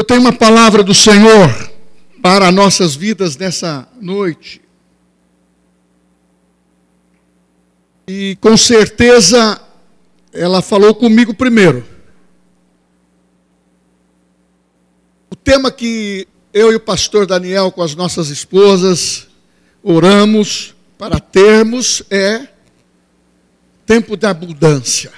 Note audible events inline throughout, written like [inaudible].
Eu tenho uma palavra do Senhor para nossas vidas nessa noite. E com certeza ela falou comigo primeiro. O tema que eu e o pastor Daniel, com as nossas esposas, oramos para termos é tempo de abundância.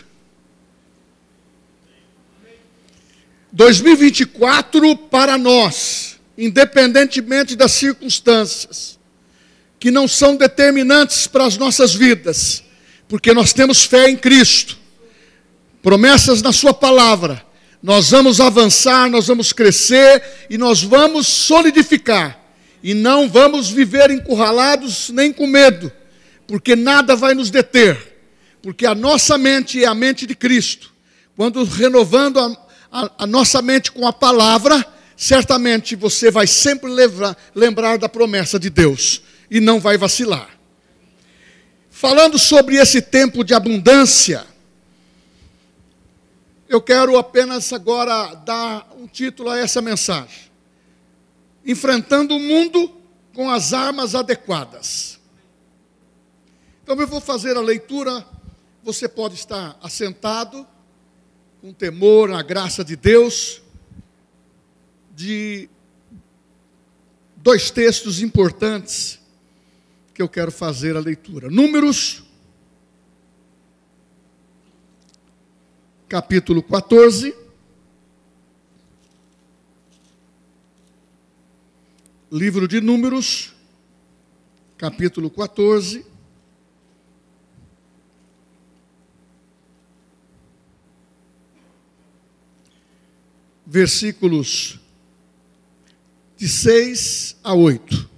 2024 para nós, independentemente das circunstâncias, que não são determinantes para as nossas vidas, porque nós temos fé em Cristo, promessas na Sua palavra, nós vamos avançar, nós vamos crescer e nós vamos solidificar, e não vamos viver encurralados nem com medo, porque nada vai nos deter, porque a nossa mente é a mente de Cristo. Quando renovando a, a, a nossa mente com a palavra, certamente você vai sempre lembrar, lembrar da promessa de Deus e não vai vacilar. Falando sobre esse tempo de abundância, eu quero apenas agora dar um título a essa mensagem: Enfrentando o mundo com as armas adequadas. Então eu vou fazer a leitura, você pode estar assentado com temor na graça de Deus, de dois textos importantes que eu quero fazer a leitura. Números, capítulo 14. Livro de Números, capítulo 14. Versículos de 6 a 8.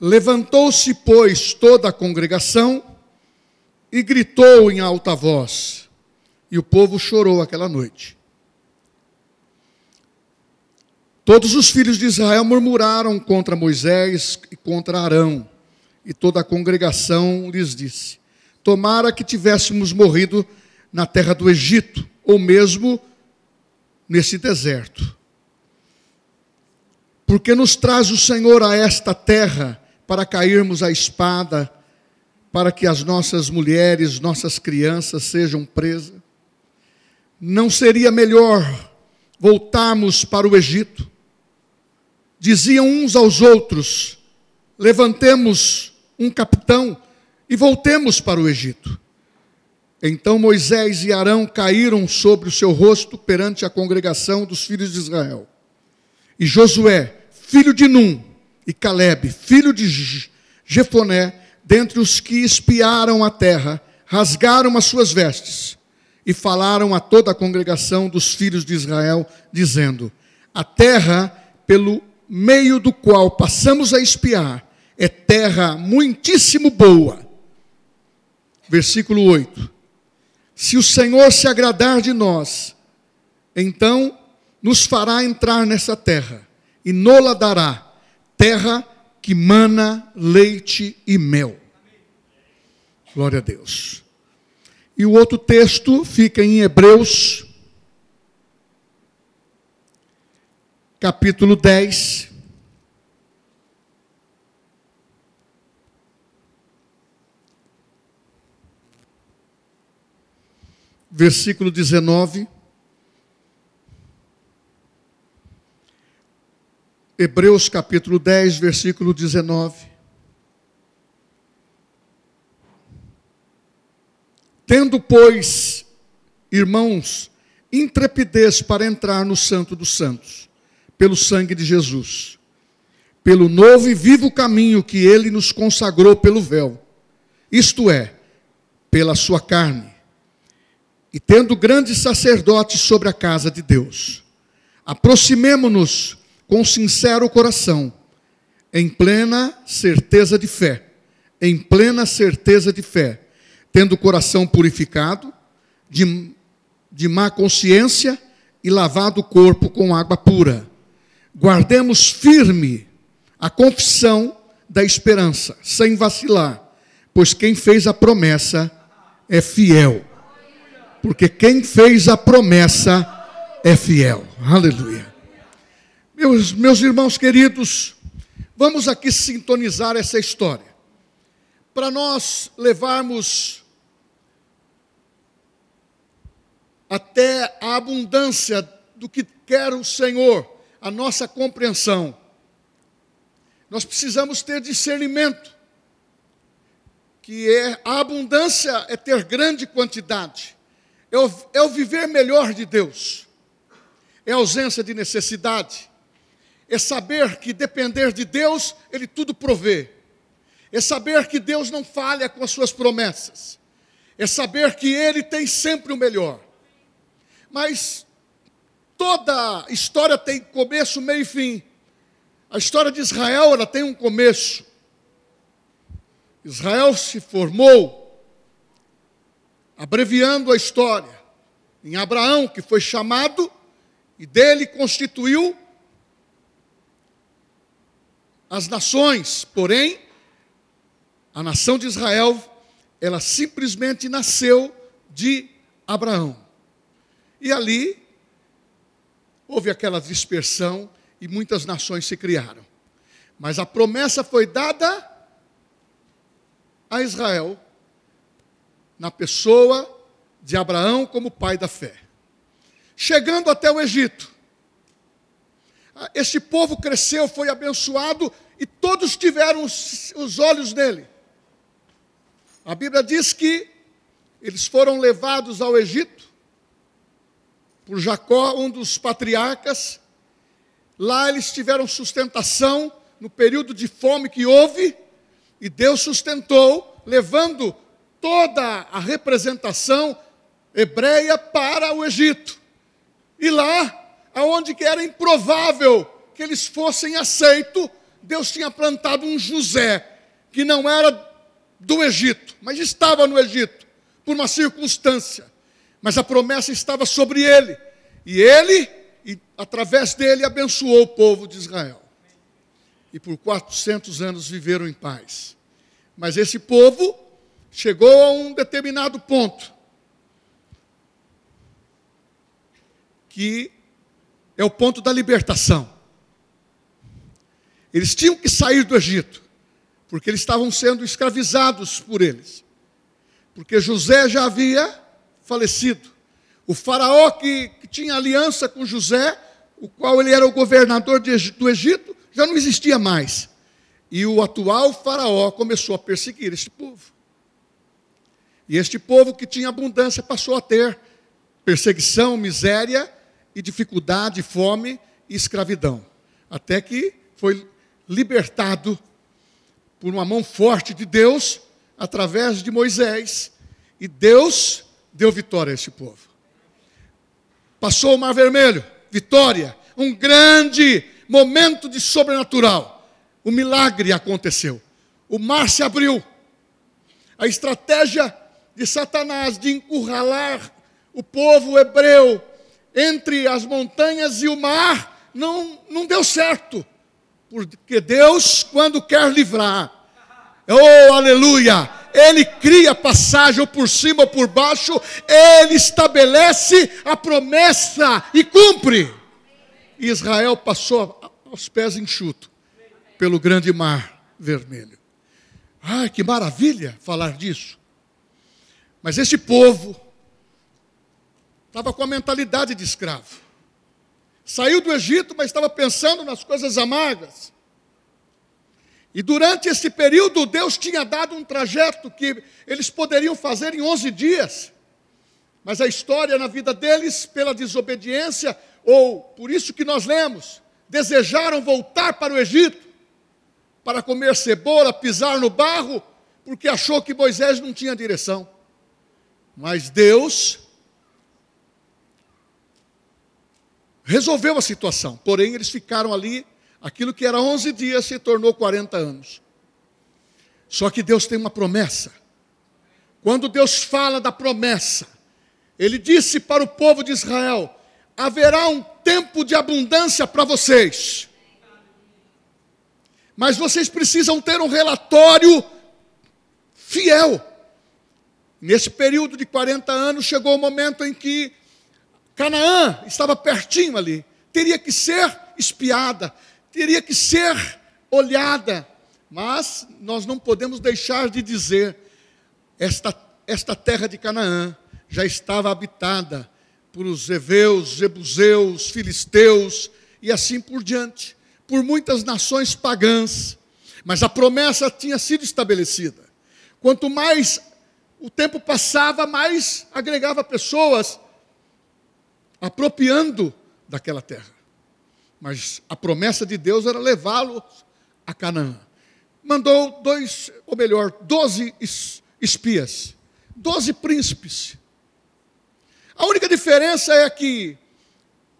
Levantou-se, pois, toda a congregação e gritou em alta voz, e o povo chorou aquela noite. Todos os filhos de Israel murmuraram contra Moisés e contra Arão, e toda a congregação lhes disse: Tomara que tivéssemos morrido na terra do Egito, ou mesmo nesse deserto. Porque nos traz o Senhor a esta terra para cairmos à espada, para que as nossas mulheres, nossas crianças sejam presas? Não seria melhor voltarmos para o Egito? Diziam uns aos outros: levantemos um capitão e voltemos para o Egito. Então Moisés e Arão caíram sobre o seu rosto perante a congregação dos filhos de Israel. E Josué, filho de Num, e Caleb, filho de Jefoné, dentre os que espiaram a terra, rasgaram as suas vestes e falaram a toda a congregação dos filhos de Israel, dizendo: A terra pelo meio do qual passamos a espiar é terra muitíssimo boa. Versículo 8 se o Senhor se agradar de nós, então nos fará entrar nessa terra e nola dará terra que mana leite e mel. Glória a Deus. E o outro texto fica em Hebreus, capítulo 10, versículo 19. Hebreus capítulo 10, versículo 19. Tendo, pois, irmãos, intrepidez para entrar no Santo dos Santos, pelo sangue de Jesus, pelo novo e vivo caminho que ele nos consagrou pelo véu, isto é, pela sua carne e tendo grandes sacerdotes sobre a casa de Deus, aproximemo-nos com sincero coração, em plena certeza de fé, em plena certeza de fé, tendo o coração purificado de, de má consciência e lavado o corpo com água pura. Guardemos firme a confissão da esperança, sem vacilar, pois quem fez a promessa é fiel porque quem fez a promessa é fiel. Aleluia. Meus, meus irmãos queridos, vamos aqui sintonizar essa história. Para nós levarmos até a abundância do que quer o Senhor, a nossa compreensão. Nós precisamos ter discernimento, que é a abundância é ter grande quantidade, é o, viver melhor de Deus, é ausência de necessidade, é saber que depender de Deus, Ele tudo provê, é saber que Deus não falha com as suas promessas, é saber que Ele tem sempre o melhor. Mas toda história tem começo, meio e fim. A história de Israel ela tem um começo. Israel se formou, abreviando a história, em Abraão, que foi chamado e dele constituiu as nações. Porém, a nação de Israel, ela simplesmente nasceu de Abraão. E ali houve aquela dispersão e muitas nações se criaram. Mas a promessa foi dada a Israel na pessoa de Abraão como pai da fé. Chegando até o Egito. Este povo cresceu, foi abençoado e todos tiveram os, os olhos nele. A Bíblia diz que eles foram levados ao Egito por Jacó, um dos patriarcas. Lá eles tiveram sustentação no período de fome que houve, e Deus sustentou, levando toda a representação hebreia para o Egito. E lá, aonde era improvável que eles fossem aceitos, Deus tinha plantado um José, que não era do Egito, mas estava no Egito, por uma circunstância mas a promessa estava sobre ele. E ele, e, através dele, abençoou o povo de Israel. E por 400 anos viveram em paz. Mas esse povo chegou a um determinado ponto que é o ponto da libertação. Eles tinham que sair do Egito, porque eles estavam sendo escravizados por eles. Porque José já havia falecido. O faraó que, que tinha aliança com José, o qual ele era o governador de, do Egito, já não existia mais. E o atual faraó começou a perseguir este povo. E este povo que tinha abundância passou a ter perseguição, miséria e dificuldade, fome e escravidão. Até que foi libertado por uma mão forte de Deus através de Moisés. E Deus deu vitória a esse povo. Passou o Mar Vermelho, vitória, um grande momento de sobrenatural. O milagre aconteceu. O mar se abriu. A estratégia de Satanás de encurralar o povo hebreu entre as montanhas e o mar não, não deu certo. Porque Deus, quando quer livrar, oh aleluia, ele cria passagem ou por cima ou por baixo, ele estabelece a promessa e cumpre. Israel passou aos pés enxuto pelo grande mar vermelho. Ai, que maravilha falar disso. Mas esse povo estava com a mentalidade de escravo. Saiu do Egito, mas estava pensando nas coisas amargas. E durante esse período, Deus tinha dado um trajeto que eles poderiam fazer em 11 dias. Mas a história na vida deles, pela desobediência, ou por isso que nós lemos, desejaram voltar para o Egito, para comer cebola, pisar no barro, porque achou que Moisés não tinha direção. Mas Deus resolveu a situação, porém eles ficaram ali Aquilo que era 11 dias se tornou 40 anos. Só que Deus tem uma promessa. Quando Deus fala da promessa, Ele disse para o povo de Israel: haverá um tempo de abundância para vocês. Mas vocês precisam ter um relatório fiel. Nesse período de 40 anos, chegou o momento em que Canaã estava pertinho ali, teria que ser espiada, teria que ser olhada, mas nós não podemos deixar de dizer: esta, esta terra de Canaã já estava habitada por os heveus, jebuseus, filisteus e assim por diante, por muitas nações pagãs, mas a promessa tinha sido estabelecida. Quanto mais o tempo passava, mais agregava pessoas apropriando daquela terra. Mas a promessa de Deus era levá-los a Canaã. Mandou dois, ou melhor, doze espias, doze príncipes. A única diferença é que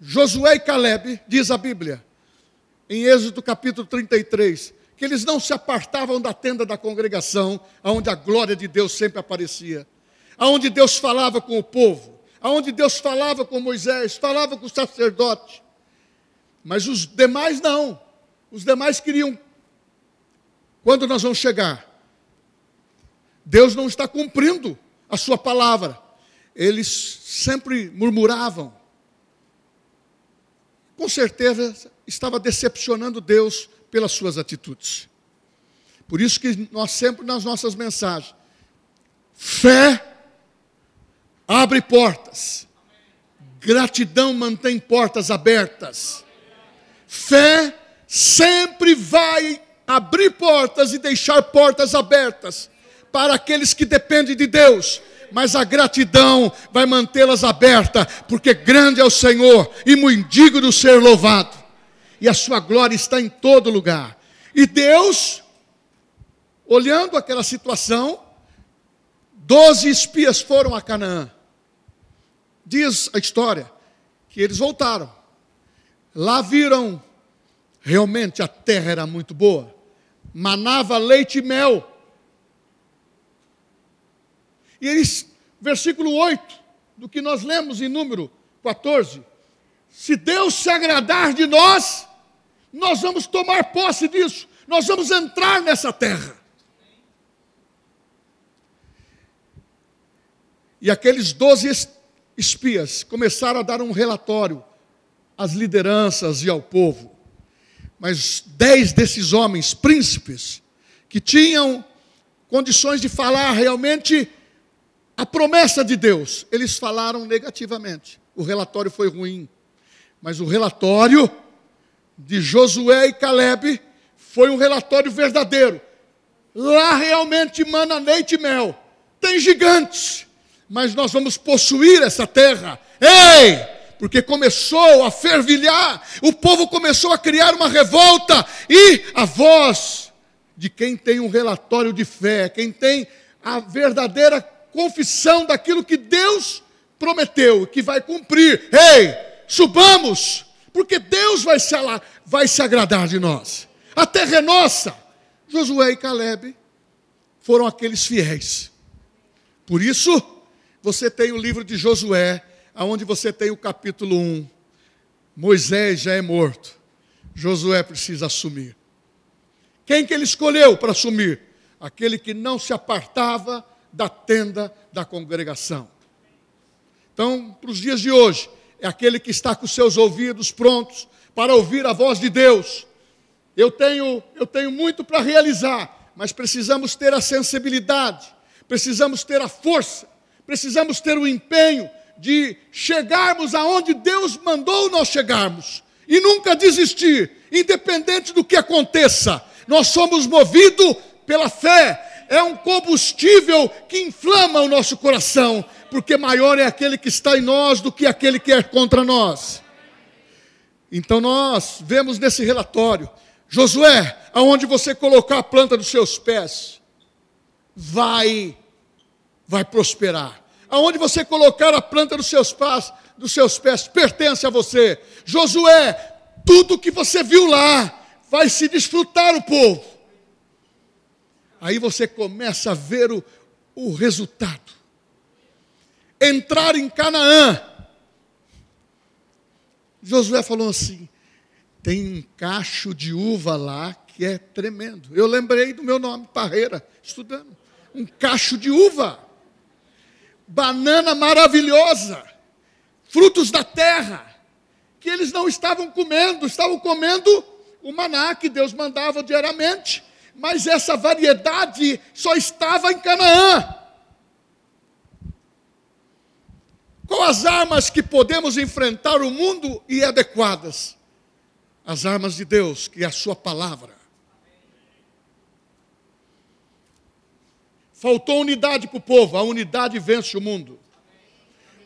Josué e Caleb, diz a Bíblia, em Êxodo capítulo 33, que eles não se apartavam da tenda da congregação, onde a glória de Deus sempre aparecia, aonde Deus falava com o povo, aonde Deus falava com Moisés, falava com o sacerdote. Mas os demais não. Os demais queriam. Quando nós vamos chegar? Deus não está cumprindo a sua palavra. Eles sempre murmuravam. Com certeza estava decepcionando Deus pelas suas atitudes. Por isso que nós sempre nas nossas mensagens, fé abre portas. Gratidão mantém portas abertas. Fé sempre vai abrir portas e deixar portas abertas para aqueles que dependem de Deus. Mas a gratidão vai mantê-las abertas, porque grande é o Senhor e muito digno ser louvado. E a sua glória está em todo lugar. E Deus, olhando aquela situação, doze espias foram a Canaã. Diz a história que eles voltaram. Lá viram realmente a terra era muito boa. Manava leite e mel. E eles, versículo 8, do que nós lemos em número 14, se Deus se agradar de nós, nós vamos tomar posse disso, nós vamos entrar nessa terra. E aqueles doze espias começaram a dar um relatório às lideranças e ao povo. Mas dez desses homens, príncipes, que tinham condições de falar realmente a promessa de Deus, eles falaram negativamente. O relatório foi ruim. Mas o relatório de Josué e Caleb foi um relatório verdadeiro. Lá realmente mana leite e mel. Tem gigantes mas nós vamos possuir essa terra. Ei! Porque começou a fervilhar, o povo começou a criar uma revolta, e a voz de quem tem um relatório de fé, quem tem a verdadeira confissão daquilo que Deus prometeu, que vai cumprir. Ei, subamos, porque Deus vai se, vai se agradar de nós. A terra é nossa. Josué e Caleb foram aqueles fiéis. Por isso, você tem o livro de Josué, aonde você tem o capítulo 1. Moisés já é morto. Josué precisa assumir. Quem que ele escolheu para assumir? Aquele que não se apartava da tenda da congregação. Então, para os dias de hoje, é aquele que está com seus ouvidos prontos para ouvir a voz de Deus. Eu tenho, eu tenho muito para realizar, mas precisamos ter a sensibilidade, precisamos ter a força precisamos ter o empenho de chegarmos aonde Deus mandou nós chegarmos e nunca desistir, independente do que aconteça. Nós somos movidos pela fé, é um combustível que inflama o nosso coração, porque maior é aquele que está em nós do que aquele que é contra nós. Então nós vemos nesse relatório, Josué, aonde você colocar a planta dos seus pés, vai vai prosperar. Aonde você colocar a planta dos seus pés, dos seus pés pertence a você. Josué, tudo que você viu lá vai se desfrutar o povo. Aí você começa a ver o, o resultado. Entrar em Canaã. Josué falou assim: tem um cacho de uva lá que é tremendo. Eu lembrei do meu nome, Parreira, estudando. Um cacho de uva banana maravilhosa, frutos da terra, que eles não estavam comendo, estavam comendo o maná que Deus mandava diariamente, mas essa variedade só estava em Canaã. Qual as armas que podemos enfrentar o mundo e adequadas? As armas de Deus, que é a Sua palavra. Faltou unidade para o povo, a unidade vence o mundo.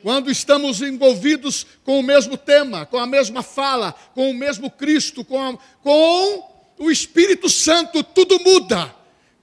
Quando estamos envolvidos com o mesmo tema, com a mesma fala, com o mesmo Cristo, com, a, com o Espírito Santo, tudo muda,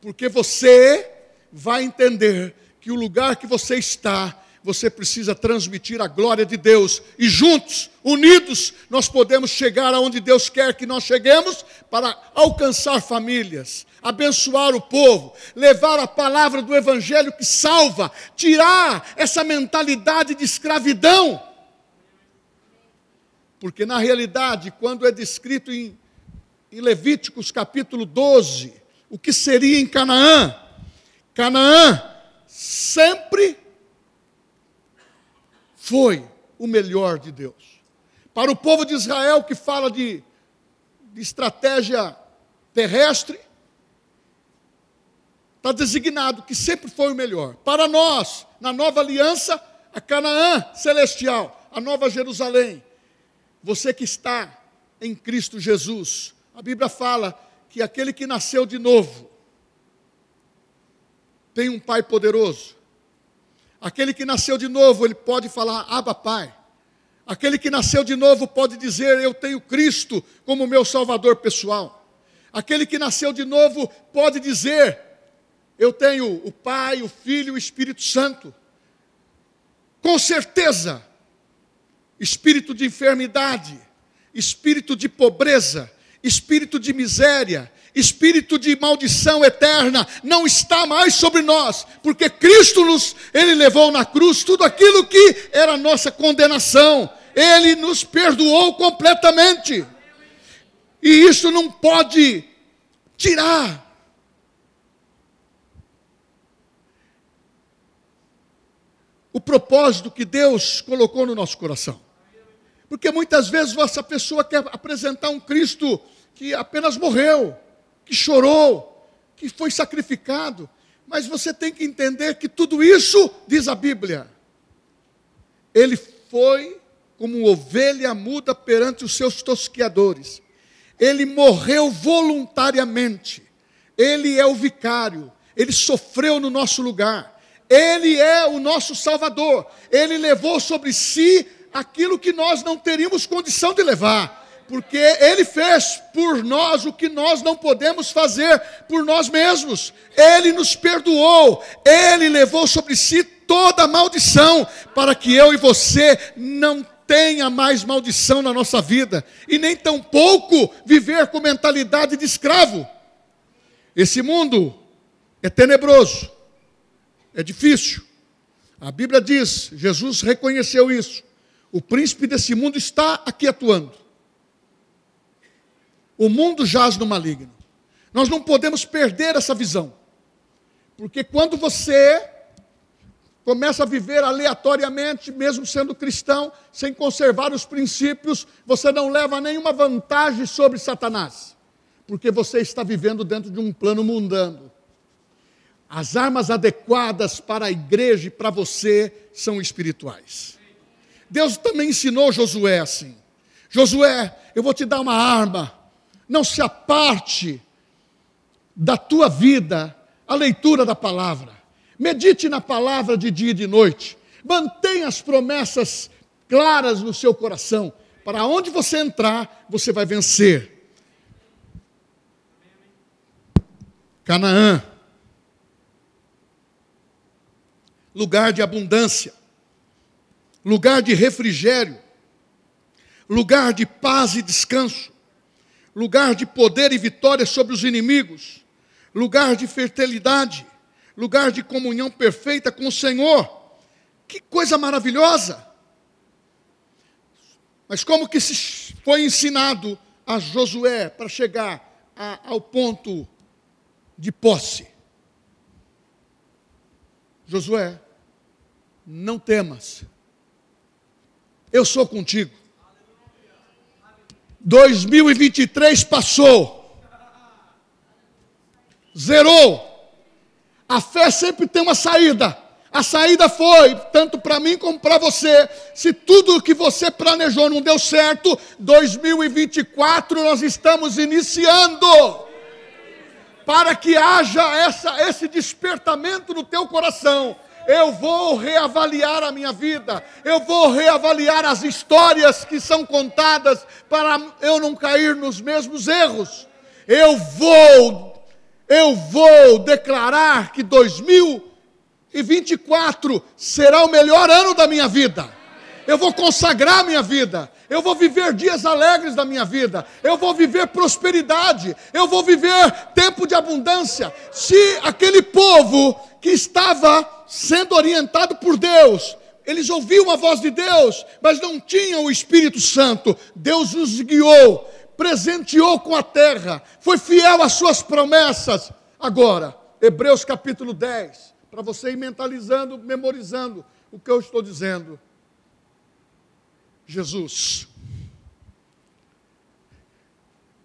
porque você vai entender que o lugar que você está você precisa transmitir a glória de Deus. E juntos, unidos, nós podemos chegar aonde Deus quer que nós cheguemos para alcançar famílias, abençoar o povo, levar a palavra do Evangelho que salva, tirar essa mentalidade de escravidão. Porque na realidade, quando é descrito em, em Levíticos capítulo 12, o que seria em Canaã, Canaã sempre foi o melhor de Deus. Para o povo de Israel que fala de, de estratégia terrestre, está designado que sempre foi o melhor. Para nós, na nova aliança, a Canaã celestial, a nova Jerusalém. Você que está em Cristo Jesus, a Bíblia fala que aquele que nasceu de novo tem um Pai poderoso Aquele que nasceu de novo, ele pode falar, Abba Pai. Aquele que nasceu de novo pode dizer, Eu tenho Cristo como meu Salvador pessoal. Aquele que nasceu de novo pode dizer, Eu tenho o Pai, o Filho e o Espírito Santo. Com certeza, espírito de enfermidade, espírito de pobreza, espírito de miséria, espírito de maldição eterna não está mais sobre nós, porque Cristo nos, ele levou na cruz tudo aquilo que era nossa condenação. Ele nos perdoou completamente. E isso não pode tirar o propósito que Deus colocou no nosso coração. Porque muitas vezes essa pessoa quer apresentar um Cristo que apenas morreu, que chorou, que foi sacrificado. Mas você tem que entender que tudo isso, diz a Bíblia, ele foi como ovelha muda perante os seus tosqueadores. Ele morreu voluntariamente. Ele é o vicário. Ele sofreu no nosso lugar. Ele é o nosso Salvador. Ele levou sobre si aquilo que nós não teríamos condição de levar porque Ele fez por nós o que nós não podemos fazer por nós mesmos. Ele nos perdoou, Ele levou sobre si toda maldição, para que eu e você não tenha mais maldição na nossa vida, e nem tampouco viver com mentalidade de escravo. Esse mundo é tenebroso, é difícil. A Bíblia diz, Jesus reconheceu isso. O príncipe desse mundo está aqui atuando. O mundo jaz no maligno. Nós não podemos perder essa visão. Porque quando você começa a viver aleatoriamente, mesmo sendo cristão, sem conservar os princípios, você não leva nenhuma vantagem sobre Satanás. Porque você está vivendo dentro de um plano mundano. As armas adequadas para a igreja e para você são espirituais. Deus também ensinou Josué assim: Josué, eu vou te dar uma arma não se aparte da tua vida a leitura da palavra. Medite na palavra de dia e de noite. Mantenha as promessas claras no seu coração. Para onde você entrar, você vai vencer. Canaã. Lugar de abundância. Lugar de refrigério. Lugar de paz e descanso lugar de poder e vitória sobre os inimigos, lugar de fertilidade, lugar de comunhão perfeita com o Senhor. Que coisa maravilhosa! Mas como que se foi ensinado a Josué para chegar a, ao ponto de posse? Josué, não temas, eu sou contigo. 2023 passou, zerou. A fé sempre tem uma saída. A saída foi, tanto para mim como para você. Se tudo que você planejou não deu certo, 2024 nós estamos iniciando. Para que haja essa, esse despertamento no teu coração. Eu vou reavaliar a minha vida, eu vou reavaliar as histórias que são contadas para eu não cair nos mesmos erros. Eu vou, eu vou declarar que 2024 e 24 será o melhor ano da minha vida. Eu vou consagrar minha vida. Eu vou viver dias alegres da minha vida. Eu vou viver prosperidade. Eu vou viver tempo de abundância. Se aquele povo que estava sendo orientado por Deus, eles ouviam a voz de Deus, mas não tinham o Espírito Santo. Deus os guiou, presenteou com a terra, foi fiel às suas promessas. Agora, Hebreus capítulo 10 para você ir mentalizando, memorizando o que eu estou dizendo. Jesus.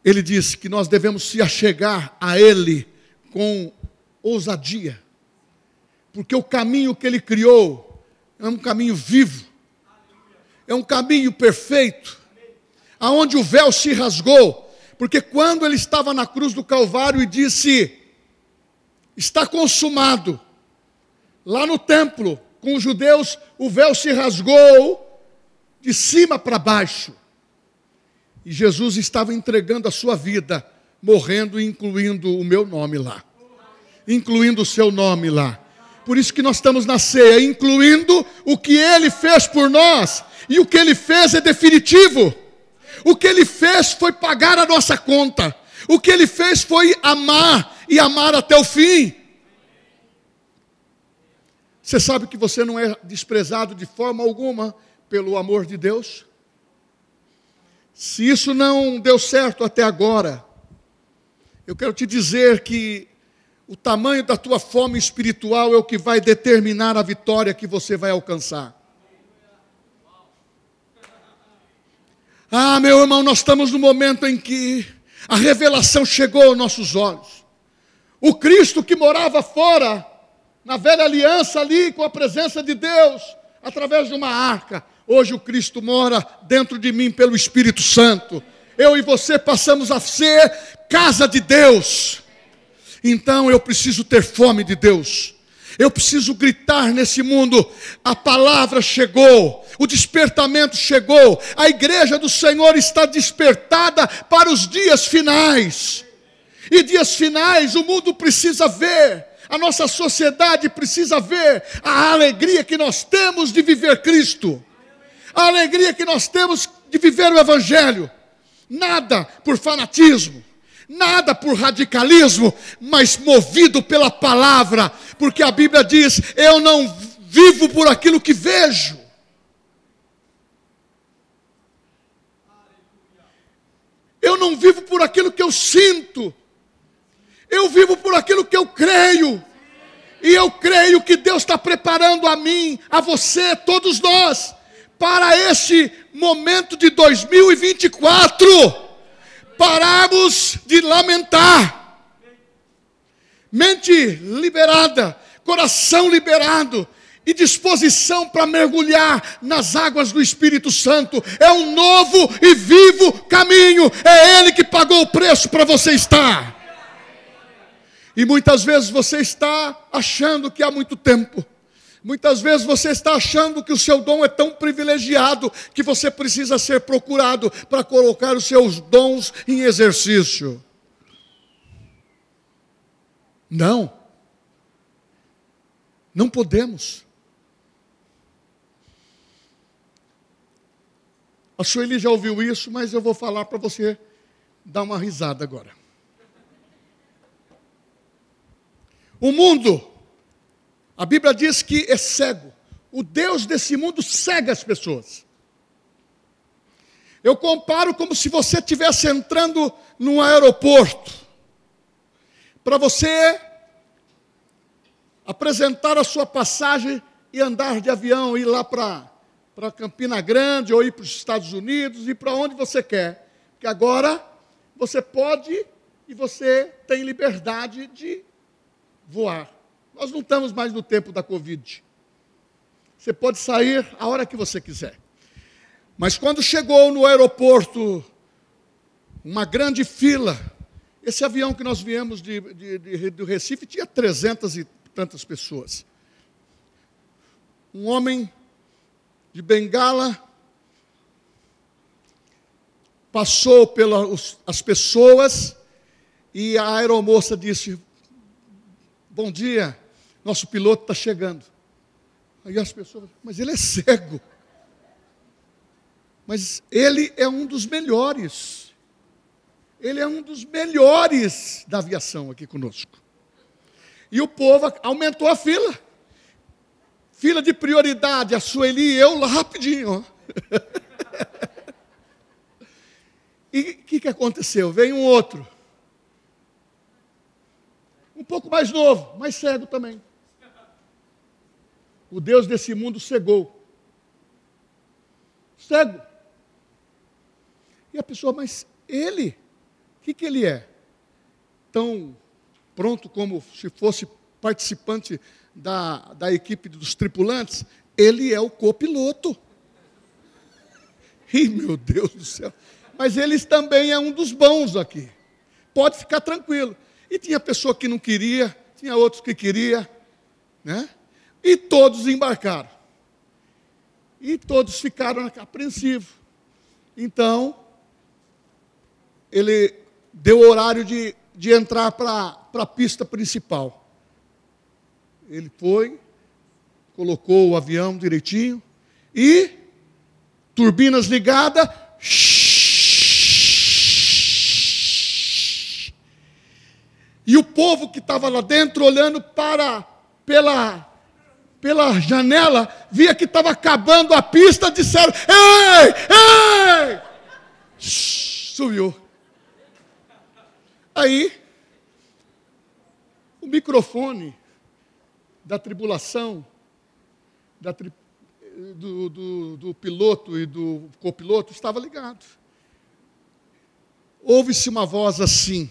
Ele disse que nós devemos se achegar a Ele com ousadia, porque o caminho que Ele criou é um caminho vivo, é um caminho perfeito, aonde o véu se rasgou, porque quando Ele estava na cruz do Calvário e disse: Está consumado, Lá no templo, com os judeus, o véu se rasgou de cima para baixo. E Jesus estava entregando a sua vida, morrendo incluindo o meu nome lá. Incluindo o seu nome lá. Por isso que nós estamos na ceia, incluindo o que ele fez por nós. E o que ele fez é definitivo. O que ele fez foi pagar a nossa conta. O que ele fez foi amar e amar até o fim. Você sabe que você não é desprezado de forma alguma pelo amor de Deus? Se isso não deu certo até agora, eu quero te dizer que o tamanho da tua fome espiritual é o que vai determinar a vitória que você vai alcançar. Ah, meu irmão, nós estamos no momento em que a revelação chegou aos nossos olhos. O Cristo que morava fora na velha aliança ali com a presença de Deus, através de uma arca. Hoje o Cristo mora dentro de mim pelo Espírito Santo. Eu e você passamos a ser casa de Deus. Então eu preciso ter fome de Deus. Eu preciso gritar nesse mundo: a palavra chegou, o despertamento chegou, a igreja do Senhor está despertada para os dias finais. E dias finais o mundo precisa ver a nossa sociedade precisa ver a alegria que nós temos de viver Cristo, a alegria que nós temos de viver o Evangelho. Nada por fanatismo, nada por radicalismo, mas movido pela palavra, porque a Bíblia diz: Eu não vivo por aquilo que vejo. Eu não vivo por aquilo que eu sinto, eu vivo por aquilo que eu creio. E eu creio que Deus está preparando a mim, a você, todos nós, para este momento de 2024. Pararmos de lamentar. Mente liberada, coração liberado e disposição para mergulhar nas águas do Espírito Santo. É um novo e vivo caminho. É Ele que pagou o preço para você estar. E muitas vezes você está achando que há muito tempo. Muitas vezes você está achando que o seu dom é tão privilegiado que você precisa ser procurado para colocar os seus dons em exercício. Não. Não podemos. A Sueli já ouviu isso, mas eu vou falar para você dar uma risada agora. O mundo, a Bíblia diz que é cego. O Deus desse mundo cega as pessoas. Eu comparo como se você estivesse entrando num aeroporto. Para você apresentar a sua passagem e andar de avião, ir lá para Campina Grande ou ir para os Estados Unidos e para onde você quer. Que agora você pode e você tem liberdade de voar. Nós não estamos mais no tempo da Covid. Você pode sair a hora que você quiser. Mas quando chegou no aeroporto uma grande fila, esse avião que nós viemos de, de, de, do Recife tinha trezentas e tantas pessoas. Um homem de bengala passou pelas pessoas e a aeromoça disse: Bom dia, nosso piloto está chegando. Aí as pessoas, mas ele é cego. Mas ele é um dos melhores. Ele é um dos melhores da aviação aqui conosco. E o povo aumentou a fila. Fila de prioridade, a Sueli e eu lá rapidinho. [laughs] e o que, que aconteceu? Veio um outro. Um pouco mais novo, mais cego também. O Deus desse mundo cegou. Cego. E a pessoa, mas ele, o que, que ele é? Tão pronto como se fosse participante da, da equipe dos tripulantes, ele é o copiloto. Ih, meu Deus do céu. Mas eles também é um dos bons aqui. Pode ficar tranquilo. E tinha pessoa que não queria, tinha outros que queria, né? E todos embarcaram. E todos ficaram apreensivos. Então, ele deu o horário de, de entrar para a pista principal. Ele foi, colocou o avião direitinho e turbinas ligadas. E o povo que estava lá dentro olhando para pela pela janela, via que estava acabando a pista, disseram: "Ei! Ei!" Subiu. Aí, o microfone da tribulação, da tri, do, do, do piloto e do copiloto estava ligado. Ouve-se uma voz assim.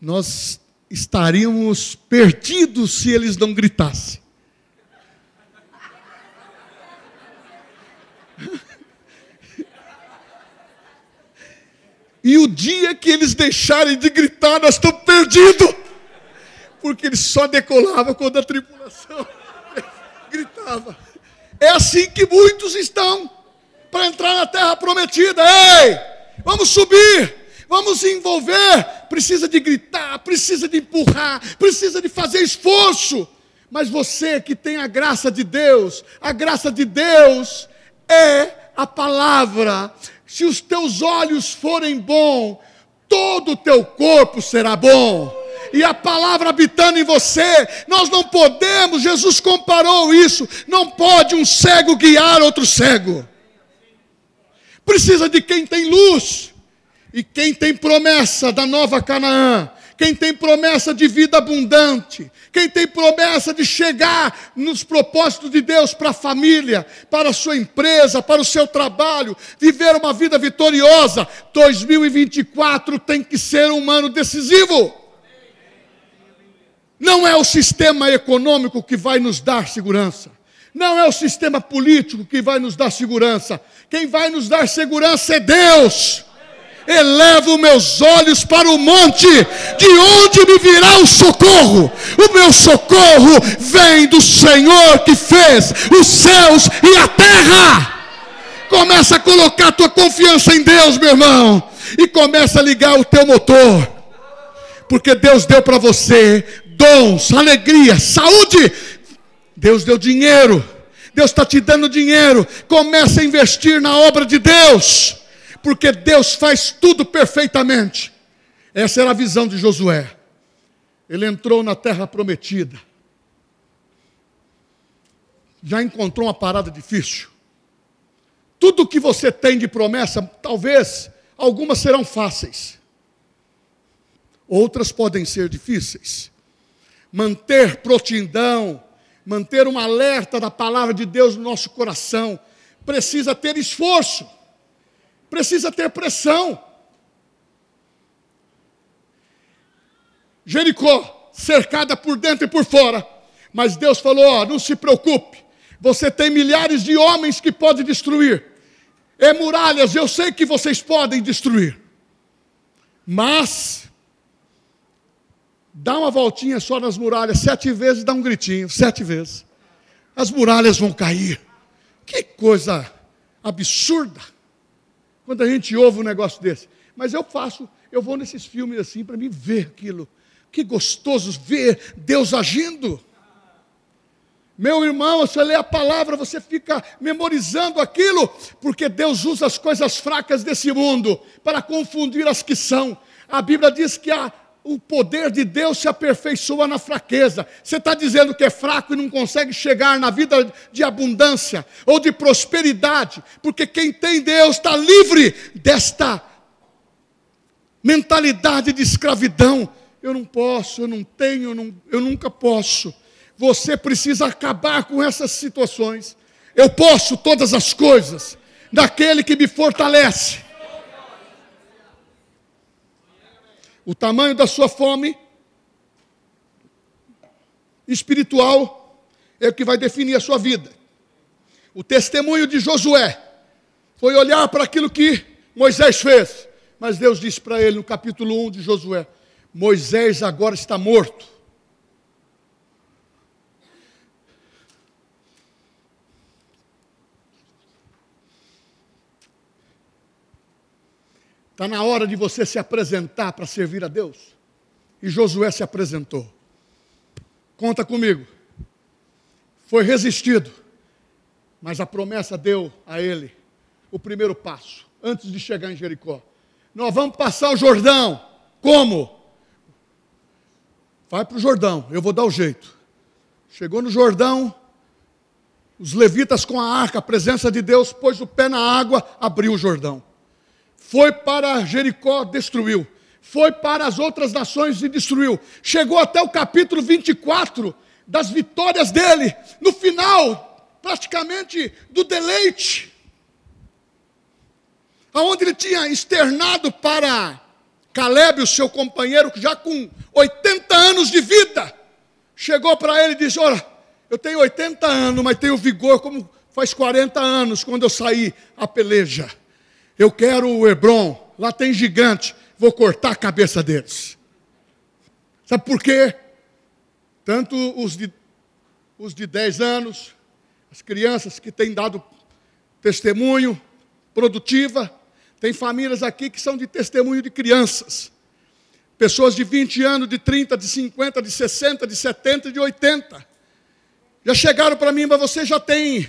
Nós estaríamos perdidos se eles não gritassem. E o dia que eles deixarem de gritar, nós estamos perdidos. Porque eles só decolavam quando a tripulação [laughs] gritava. É assim que muitos estão para entrar na terra prometida. Ei, vamos subir, vamos envolver. Precisa de gritar, precisa de empurrar, precisa de fazer esforço. Mas você que tem a graça de Deus, a graça de Deus é a palavra se os teus olhos forem bons, todo o teu corpo será bom. E a palavra habitando em você, nós não podemos, Jesus comparou isso, não pode um cego guiar outro cego. Precisa de quem tem luz e quem tem promessa da nova Canaã quem tem promessa de vida abundante, quem tem promessa de chegar nos propósitos de Deus para a família, para a sua empresa, para o seu trabalho, viver uma vida vitoriosa. 2024 tem que ser um ano decisivo. Não é o sistema econômico que vai nos dar segurança. Não é o sistema político que vai nos dar segurança. Quem vai nos dar segurança é Deus elevo meus olhos para o monte, de onde me virá o socorro? O meu socorro vem do Senhor que fez os céus e a terra. Começa a colocar tua confiança em Deus, meu irmão, e começa a ligar o teu motor, porque Deus deu para você dons, alegria, saúde. Deus deu dinheiro. Deus está te dando dinheiro. Começa a investir na obra de Deus porque Deus faz tudo perfeitamente. Essa era a visão de Josué. Ele entrou na terra prometida. Já encontrou uma parada difícil. Tudo que você tem de promessa, talvez algumas serão fáceis, outras podem ser difíceis. Manter prontidão, manter um alerta da palavra de Deus no nosso coração, precisa ter esforço, precisa ter pressão. Jericó, cercada por dentro e por fora, mas Deus falou: ó, não se preocupe, você tem milhares de homens que podem destruir. É muralhas, eu sei que vocês podem destruir. Mas dá uma voltinha só nas muralhas, sete vezes, dá um gritinho, sete vezes. As muralhas vão cair. Que coisa absurda. Quando a gente ouve um negócio desse. Mas eu faço, eu vou nesses filmes assim para me ver aquilo. Que gostoso ver Deus agindo. Meu irmão, você lê a palavra, você fica memorizando aquilo, porque Deus usa as coisas fracas desse mundo para confundir as que são. A Bíblia diz que a, o poder de Deus se aperfeiçoa na fraqueza. Você está dizendo que é fraco e não consegue chegar na vida de abundância ou de prosperidade, porque quem tem Deus está livre desta mentalidade de escravidão. Eu não posso, eu não tenho, eu, não, eu nunca posso. Você precisa acabar com essas situações. Eu posso todas as coisas daquele que me fortalece. O tamanho da sua fome espiritual é o que vai definir a sua vida. O testemunho de Josué foi olhar para aquilo que Moisés fez. Mas Deus disse para ele no capítulo 1 de Josué: Moisés agora está morto Está na hora de você se apresentar para servir a Deus. E Josué se apresentou. Conta comigo. Foi resistido, mas a promessa deu a ele o primeiro passo, antes de chegar em Jericó. Nós vamos passar o Jordão. Como? Vai para o Jordão, eu vou dar o jeito. Chegou no Jordão, os levitas com a arca, a presença de Deus, pôs o pé na água, abriu o Jordão foi para Jericó, destruiu. Foi para as outras nações e destruiu. Chegou até o capítulo 24 das vitórias dele, no final, praticamente do deleite, aonde ele tinha externado para Caleb, o seu companheiro, já com 80 anos de vida, chegou para ele e disse: Olha, eu tenho 80 anos, mas tenho vigor como faz 40 anos quando eu saí a peleja. Eu quero o Hebron, lá tem gigante, vou cortar a cabeça deles. Sabe por quê? Tanto os de, os de 10 anos, as crianças que têm dado testemunho, produtiva, tem famílias aqui que são de testemunho de crianças. Pessoas de 20 anos, de 30, de 50, de 60, de 70, de 80. Já chegaram para mim, mas você já tem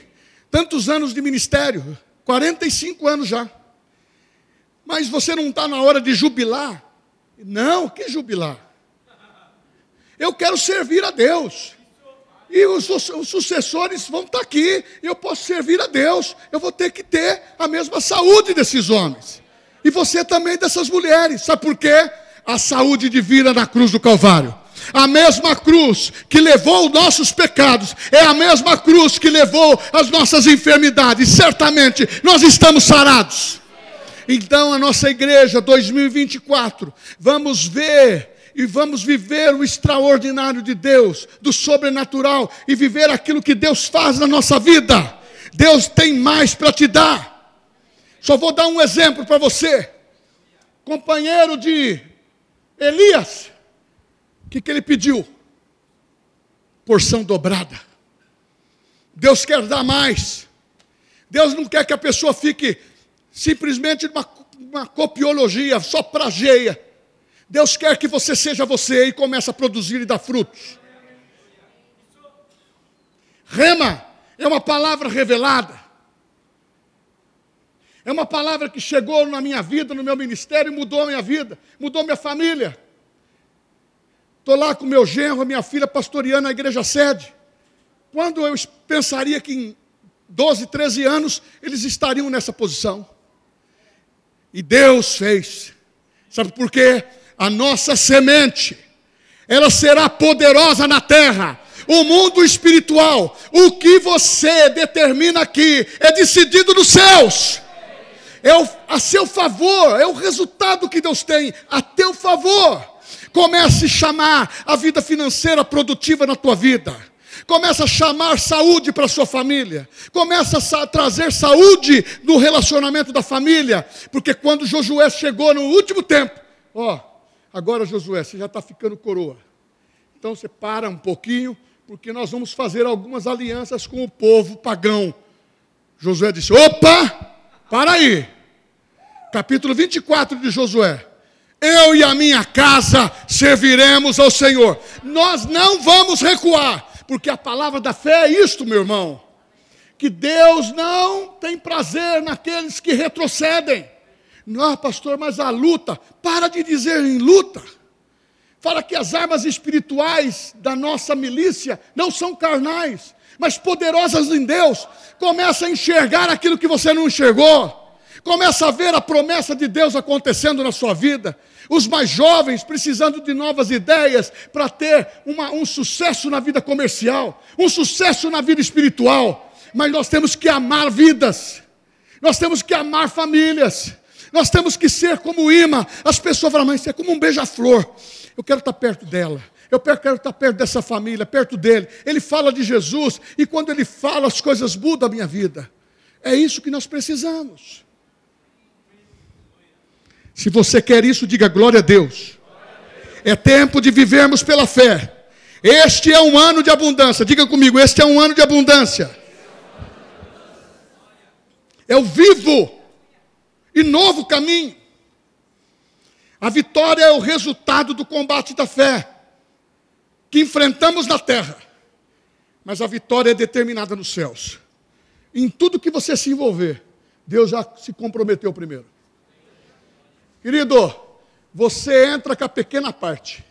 tantos anos de ministério, 45 anos já. Mas você não está na hora de jubilar? Não, que jubilar? Eu quero servir a Deus. E os, os sucessores vão estar tá aqui. Eu posso servir a Deus. Eu vou ter que ter a mesma saúde desses homens. E você também dessas mulheres. Sabe por quê? A saúde divina na cruz do Calvário. A mesma cruz que levou os nossos pecados, é a mesma cruz que levou as nossas enfermidades. Certamente nós estamos sarados. Então, a nossa igreja 2024, vamos ver e vamos viver o extraordinário de Deus, do sobrenatural e viver aquilo que Deus faz na nossa vida. Deus tem mais para te dar. Só vou dar um exemplo para você. Companheiro de Elias, o que, que ele pediu? Porção dobrada. Deus quer dar mais. Deus não quer que a pessoa fique simplesmente uma, uma copiologia, só prageia. Deus quer que você seja você e comece a produzir e dar frutos. Rema é uma palavra revelada. É uma palavra que chegou na minha vida, no meu ministério, e mudou a minha vida, mudou minha família. Estou lá com meu genro, minha filha pastoreando a igreja sede. Quando eu pensaria que em 12, 13 anos eles estariam nessa posição? E Deus fez. Sabe por quê? A nossa semente, ela será poderosa na terra. o mundo espiritual, o que você determina aqui é decidido nos céus. É o, a seu favor, é o resultado que Deus tem a teu favor. Comece a chamar a vida financeira produtiva na tua vida. Começa a chamar saúde para sua família. Começa a trazer saúde no relacionamento da família. Porque quando Josué chegou no último tempo, ó, agora Josué, você já está ficando coroa. Então você para um pouquinho, porque nós vamos fazer algumas alianças com o povo pagão. Josué disse: opa, para aí. Capítulo 24 de Josué. Eu e a minha casa serviremos ao Senhor. Nós não vamos recuar, porque a palavra da fé é isto, meu irmão. Que Deus não tem prazer naqueles que retrocedem. Não, pastor, mas a luta, para de dizer em luta. Fala que as armas espirituais da nossa milícia não são carnais, mas poderosas em Deus. Começa a enxergar aquilo que você não enxergou. Começa a ver a promessa de Deus acontecendo na sua vida. Os mais jovens precisando de novas ideias para ter uma, um sucesso na vida comercial, um sucesso na vida espiritual. Mas nós temos que amar vidas, nós temos que amar famílias, nós temos que ser como imã. As pessoas falam, mas você é como um beija-flor. Eu quero estar perto dela. Eu quero estar perto dessa família, perto dele. Ele fala de Jesus e quando ele fala, as coisas mudam a minha vida. É isso que nós precisamos. Se você quer isso, diga glória a Deus. É tempo de vivermos pela fé. Este é um ano de abundância. Diga comigo, este é um ano de abundância. É o vivo e novo caminho. A vitória é o resultado do combate da fé que enfrentamos na terra. Mas a vitória é determinada nos céus. Em tudo que você se envolver, Deus já se comprometeu primeiro. Querido, você entra com a pequena parte.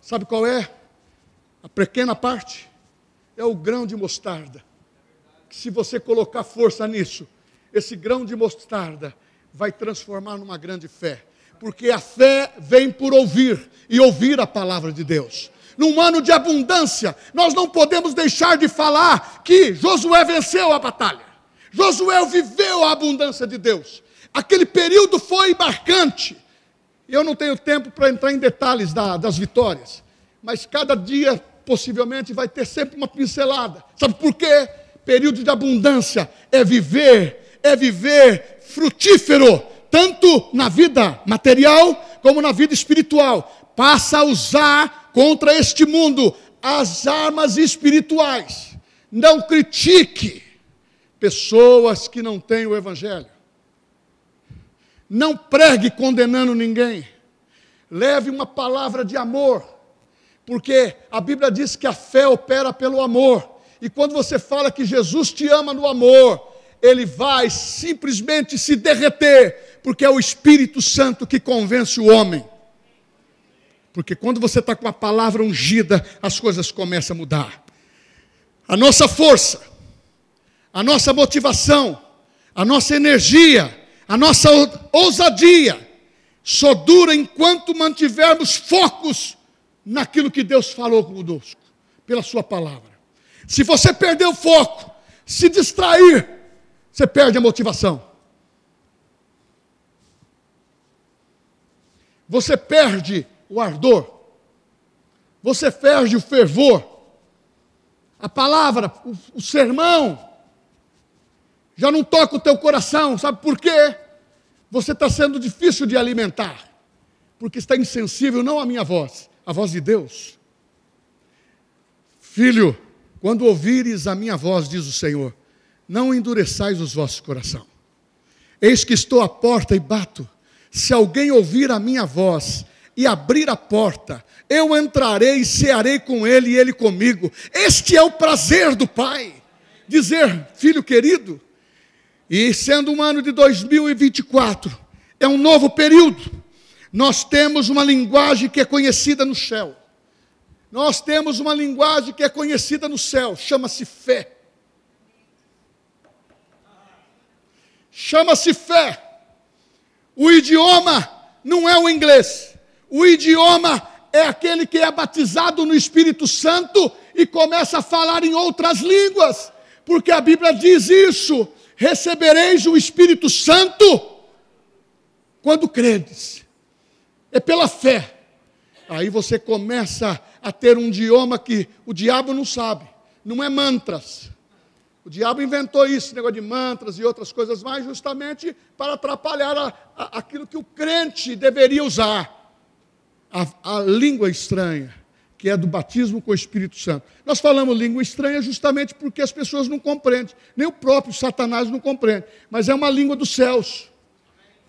Sabe qual é? A pequena parte é o grão de mostarda. Se você colocar força nisso, esse grão de mostarda vai transformar numa grande fé porque a fé vem por ouvir e ouvir a palavra de Deus. Num ano de abundância, nós não podemos deixar de falar que Josué venceu a batalha. Josué viveu a abundância de Deus. Aquele período foi marcante. Eu não tenho tempo para entrar em detalhes da, das vitórias, mas cada dia possivelmente vai ter sempre uma pincelada. Sabe por quê? Período de abundância é viver, é viver frutífero, tanto na vida material como na vida espiritual. Passa a usar contra este mundo as armas espirituais. Não critique pessoas que não têm o Evangelho. Não pregue condenando ninguém. Leve uma palavra de amor, porque a Bíblia diz que a fé opera pelo amor. E quando você fala que Jesus te ama no amor, ele vai simplesmente se derreter, porque é o Espírito Santo que convence o homem. Porque quando você está com a palavra ungida, as coisas começam a mudar. A nossa força, a nossa motivação, a nossa energia, a nossa ousadia, só dura enquanto mantivermos focos naquilo que Deus falou conosco, pela Sua palavra. Se você perder o foco, se distrair, você perde a motivação. Você perde o ardor. Você perde o fervor. A palavra, o, o sermão, já não toca o teu coração. Sabe por quê? Você está sendo difícil de alimentar. Porque está insensível não a minha voz, a voz de Deus. Filho, quando ouvires a minha voz, diz o Senhor, não endureçais os vossos coração. Eis que estou à porta e bato. Se alguém ouvir a minha voz e abrir a porta, eu entrarei e cearei com ele e ele comigo. Este é o prazer do Pai. Dizer, filho querido, e sendo um ano de 2024, é um novo período. Nós temos uma linguagem que é conhecida no céu. Nós temos uma linguagem que é conhecida no céu, chama-se fé. chama-se fé. O idioma não é o inglês. O idioma é aquele que é batizado no Espírito Santo e começa a falar em outras línguas, porque a Bíblia diz isso: recebereis o Espírito Santo quando credes. É pela fé. Aí você começa a ter um idioma que o diabo não sabe, não é mantras. O diabo inventou isso, negócio de mantras e outras coisas mais, justamente para atrapalhar a, a, aquilo que o crente deveria usar. A, a língua estranha, que é do batismo com o Espírito Santo. Nós falamos língua estranha justamente porque as pessoas não compreendem, nem o próprio Satanás não compreende, mas é uma língua dos céus.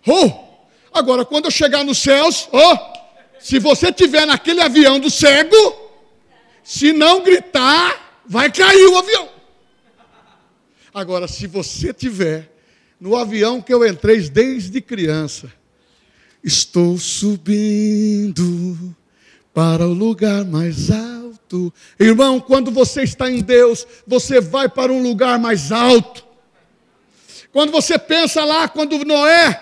Oh! Agora, quando eu chegar nos céus, oh! Se você tiver naquele avião do cego, se não gritar, vai cair o avião. Agora, se você tiver no avião que eu entrei desde criança, estou subindo para o lugar mais alto. Irmão, quando você está em Deus, você vai para um lugar mais alto. Quando você pensa lá, quando Noé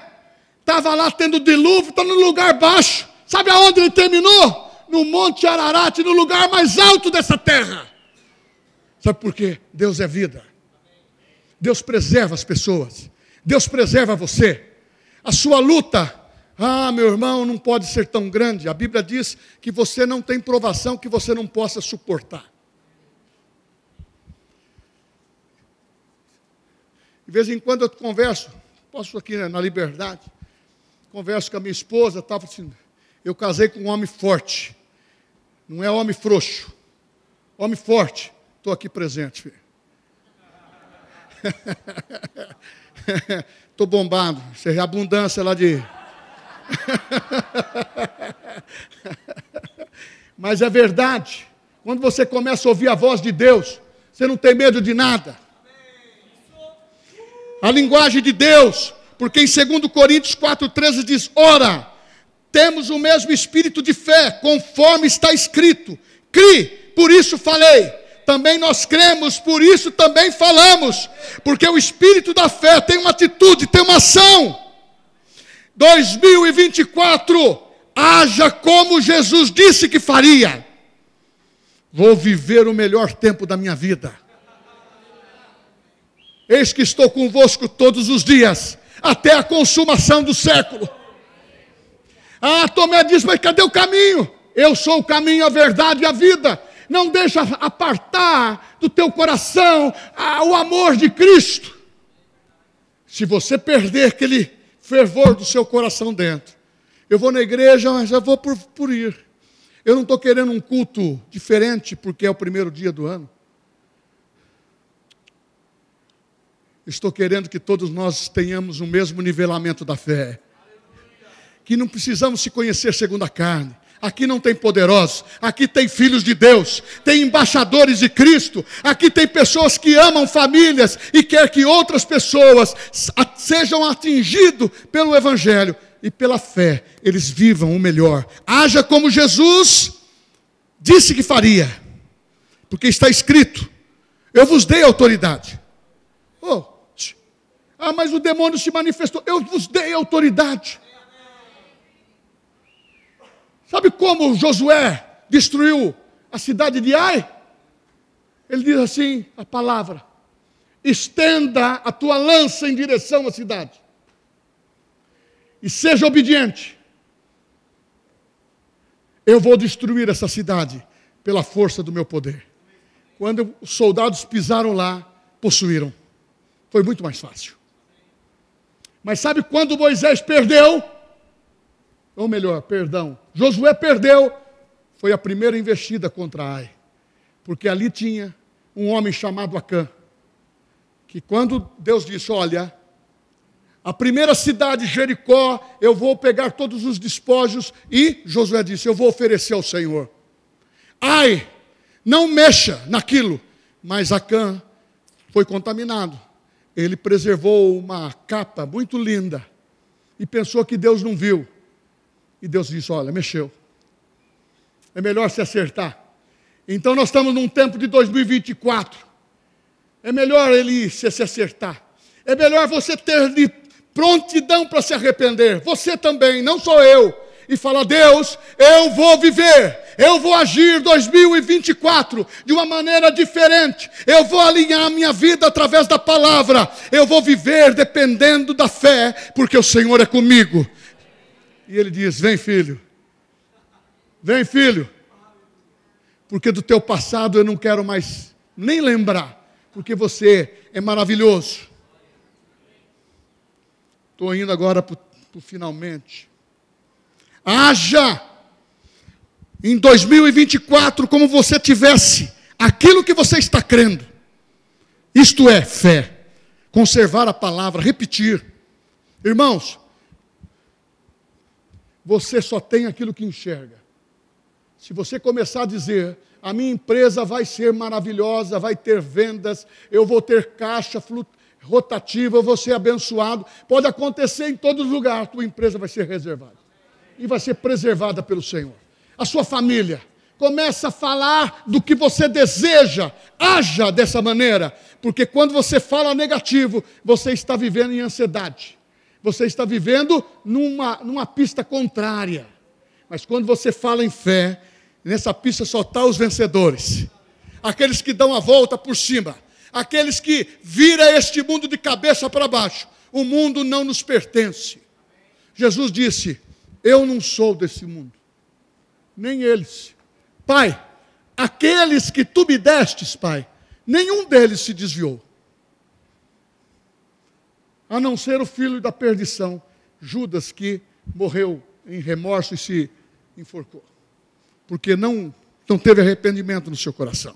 estava lá tendo dilúvio, está no lugar baixo. Sabe aonde ele terminou? No Monte Ararat, no lugar mais alto dessa terra. Sabe por quê? Deus é vida. Deus preserva as pessoas. Deus preserva você. A sua luta, ah, meu irmão, não pode ser tão grande. A Bíblia diz que você não tem provação que você não possa suportar. De vez em quando eu converso, posso aqui né, na liberdade, converso com a minha esposa, estava assim, eu casei com um homem forte. Não é homem frouxo. Homem forte. Estou aqui presente. Estou [laughs] bombado. Seja abundância lá de. [laughs] Mas é verdade. Quando você começa a ouvir a voz de Deus, você não tem medo de nada. A linguagem de Deus, porque em 2 Coríntios 4,13 diz: Ora, temos o mesmo espírito de fé, conforme está escrito. Cri, por isso falei. Também nós cremos, por isso também falamos. Porque o espírito da fé tem uma atitude, tem uma ação. 2024, haja como Jesus disse que faria. Vou viver o melhor tempo da minha vida. Eis que estou convosco todos os dias, até a consumação do século. Ah, Tomé diz, mas cadê o caminho? Eu sou o caminho, a verdade e a vida. Não deixa apartar do teu coração ah, o amor de Cristo. Se você perder aquele fervor do seu coração dentro, eu vou na igreja, mas eu vou por, por ir. Eu não estou querendo um culto diferente porque é o primeiro dia do ano. Estou querendo que todos nós tenhamos o mesmo nivelamento da fé que não precisamos se conhecer segundo a carne. Aqui não tem poderosos, aqui tem filhos de Deus, tem embaixadores de Cristo, aqui tem pessoas que amam famílias e quer que outras pessoas sejam atingidos pelo Evangelho e pela fé, eles vivam o melhor. Haja como Jesus disse que faria, porque está escrito: Eu vos dei autoridade. Oh, ah, mas o demônio se manifestou, eu vos dei autoridade. Sabe como Josué destruiu a cidade de Ai? Ele diz assim: a palavra, estenda a tua lança em direção à cidade, e seja obediente. Eu vou destruir essa cidade pela força do meu poder. Quando os soldados pisaram lá, possuíram. Foi muito mais fácil. Mas sabe quando Moisés perdeu? ou melhor, perdão, Josué perdeu, foi a primeira investida contra Ai, porque ali tinha um homem chamado Acã, que quando Deus disse: Olha, a primeira cidade, Jericó, eu vou pegar todos os despojos, e Josué disse: Eu vou oferecer ao Senhor. Ai, não mexa naquilo, mas Acã foi contaminado. Ele preservou uma capa muito linda e pensou que Deus não viu. E Deus disse: Olha, mexeu. É melhor se acertar. Então nós estamos num tempo de 2024. É melhor ele se, se acertar. É melhor você ter de prontidão para se arrepender. Você também, não sou eu. e fala: Deus, eu vou viver, eu vou agir 2024 de uma maneira diferente, eu vou alinhar minha vida através da palavra, eu vou viver dependendo da fé, porque o Senhor é comigo. E ele diz: Vem, filho, vem, filho, porque do teu passado eu não quero mais nem lembrar, porque você é maravilhoso. Estou indo agora para o finalmente. Haja em 2024 como você tivesse aquilo que você está crendo. Isto é fé. Conservar a palavra, repetir. Irmãos, você só tem aquilo que enxerga. Se você começar a dizer, a minha empresa vai ser maravilhosa, vai ter vendas, eu vou ter caixa rotativa, eu vou ser abençoado. Pode acontecer em todos os a tua empresa vai ser reservada. E vai ser preservada pelo Senhor. A sua família. Começa a falar do que você deseja. Haja dessa maneira. Porque quando você fala negativo, você está vivendo em ansiedade. Você está vivendo numa, numa pista contrária. Mas quando você fala em fé, nessa pista só estão tá os vencedores. Aqueles que dão a volta por cima aqueles que vira este mundo de cabeça para baixo. O mundo não nos pertence. Jesus disse: Eu não sou desse mundo, nem eles. Pai, aqueles que tu me destes, Pai, nenhum deles se desviou, a não ser o filho da perdição, Judas, que morreu em remorso e se enforcou, porque não, não teve arrependimento no seu coração.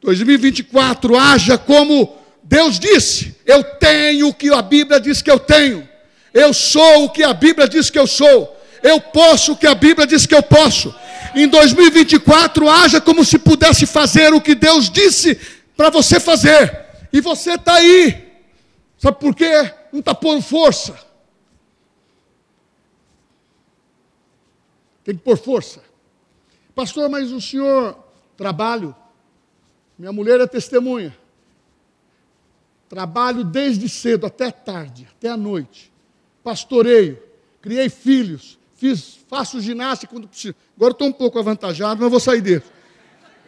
2024, haja como Deus disse: eu tenho o que a Bíblia diz que eu tenho, eu sou o que a Bíblia diz que eu sou, eu posso o que a Bíblia diz que eu posso. Em 2024, haja como se pudesse fazer o que Deus disse para você fazer, e você está aí, sabe por quê? Não está pondo força. Tem que pôr força. Pastor, mas o senhor trabalho, minha mulher é testemunha. Trabalho desde cedo até tarde, até a noite. Pastoreio, criei filhos, fiz, faço ginástica quando preciso. Agora estou um pouco avantajado, mas vou sair disso.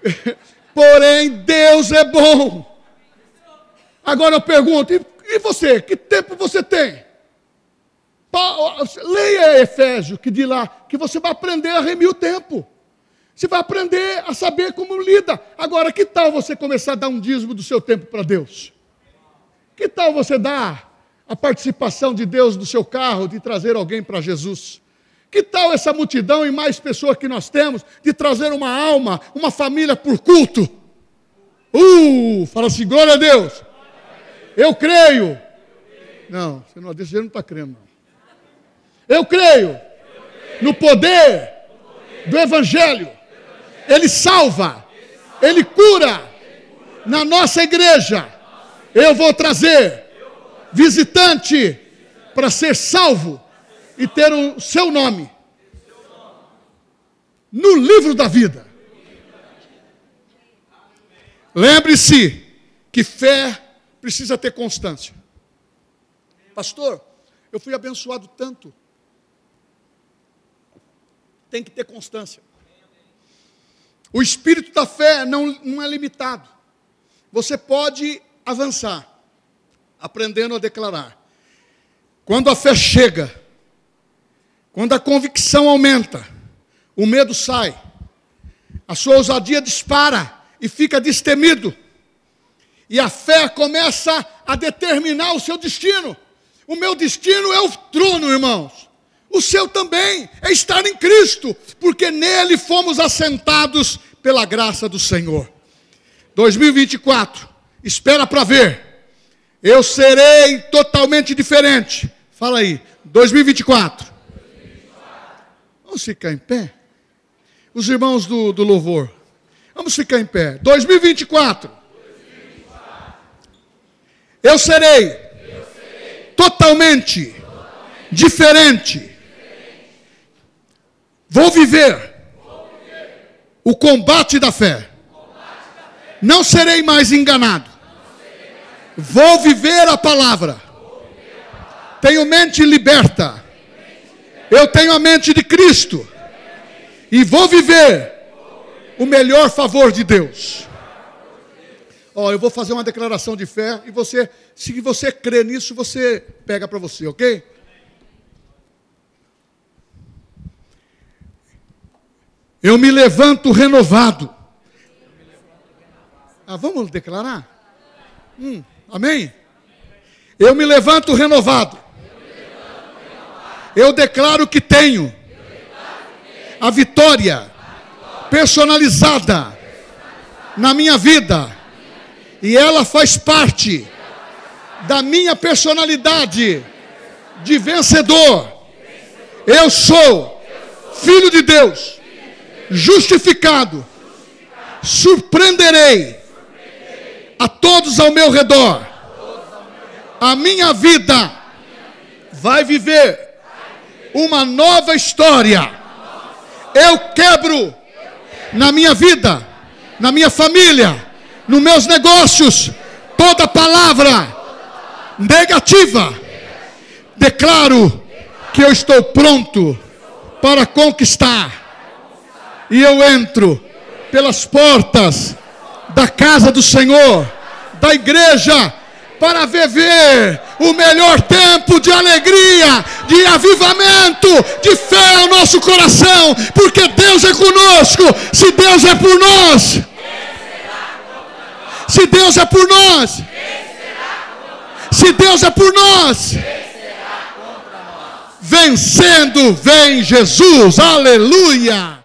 [laughs] Porém, Deus é bom. Agora eu pergunto, e você? Que tempo você tem? Leia Efésio, que diz lá que você vai aprender a remir o tempo. Você vai aprender a saber como lida. Agora, que tal você começar a dar um dízimo do seu tempo para Deus? Que tal você dar a participação de Deus no seu carro, de trazer alguém para Jesus? Que tal essa multidão e mais pessoas que nós temos, de trazer uma alma, uma família por culto? Uh, fala assim, glória a Deus. Eu creio. Não, você não, desse jeito não está crendo, não. Eu creio no poder do Evangelho ele salva, Ele cura. Na nossa igreja, eu vou trazer visitante para ser salvo e ter o seu nome no livro da vida. Lembre-se que fé precisa ter constância. Pastor, eu fui abençoado tanto. Tem que ter constância. O espírito da fé não, não é limitado. Você pode avançar, aprendendo a declarar. Quando a fé chega, quando a convicção aumenta, o medo sai, a sua ousadia dispara e fica destemido, e a fé começa a determinar o seu destino. O meu destino é o trono, irmãos. O seu também é estar em Cristo, porque nele fomos assentados pela graça do Senhor. 2024, espera para ver. Eu serei totalmente diferente. Fala aí, 2024. 2024. Vamos ficar em pé? Os irmãos do, do louvor. Vamos ficar em pé. 2024. 2024. Eu serei, totalmente. Diferente Vou viver o combate da fé. Não serei mais enganado. Vou viver a palavra. Tenho mente liberta. Eu tenho a mente de Cristo. E vou viver o melhor favor de Deus. Ó, eu vou fazer uma declaração de fé e você, se você crê nisso, você pega para você, ok? Eu me levanto renovado. Ah, vamos declarar? Hum, amém? Eu me levanto renovado. Eu declaro que tenho a vitória personalizada na minha vida. E ela faz parte da minha personalidade de vencedor. Eu sou filho de Deus justificado, surpreenderei a todos ao meu redor. A minha vida vai viver uma nova história. Eu quebro na minha vida, na minha família, nos meus negócios, toda palavra negativa. Declaro que eu estou pronto para conquistar e eu entro pelas portas da casa do Senhor, da igreja, para viver o melhor tempo de alegria, de avivamento, de fé ao nosso coração, porque Deus é conosco. Se Deus é por nós, se Deus é por nós, se Deus é por nós, vencendo vem Jesus, aleluia.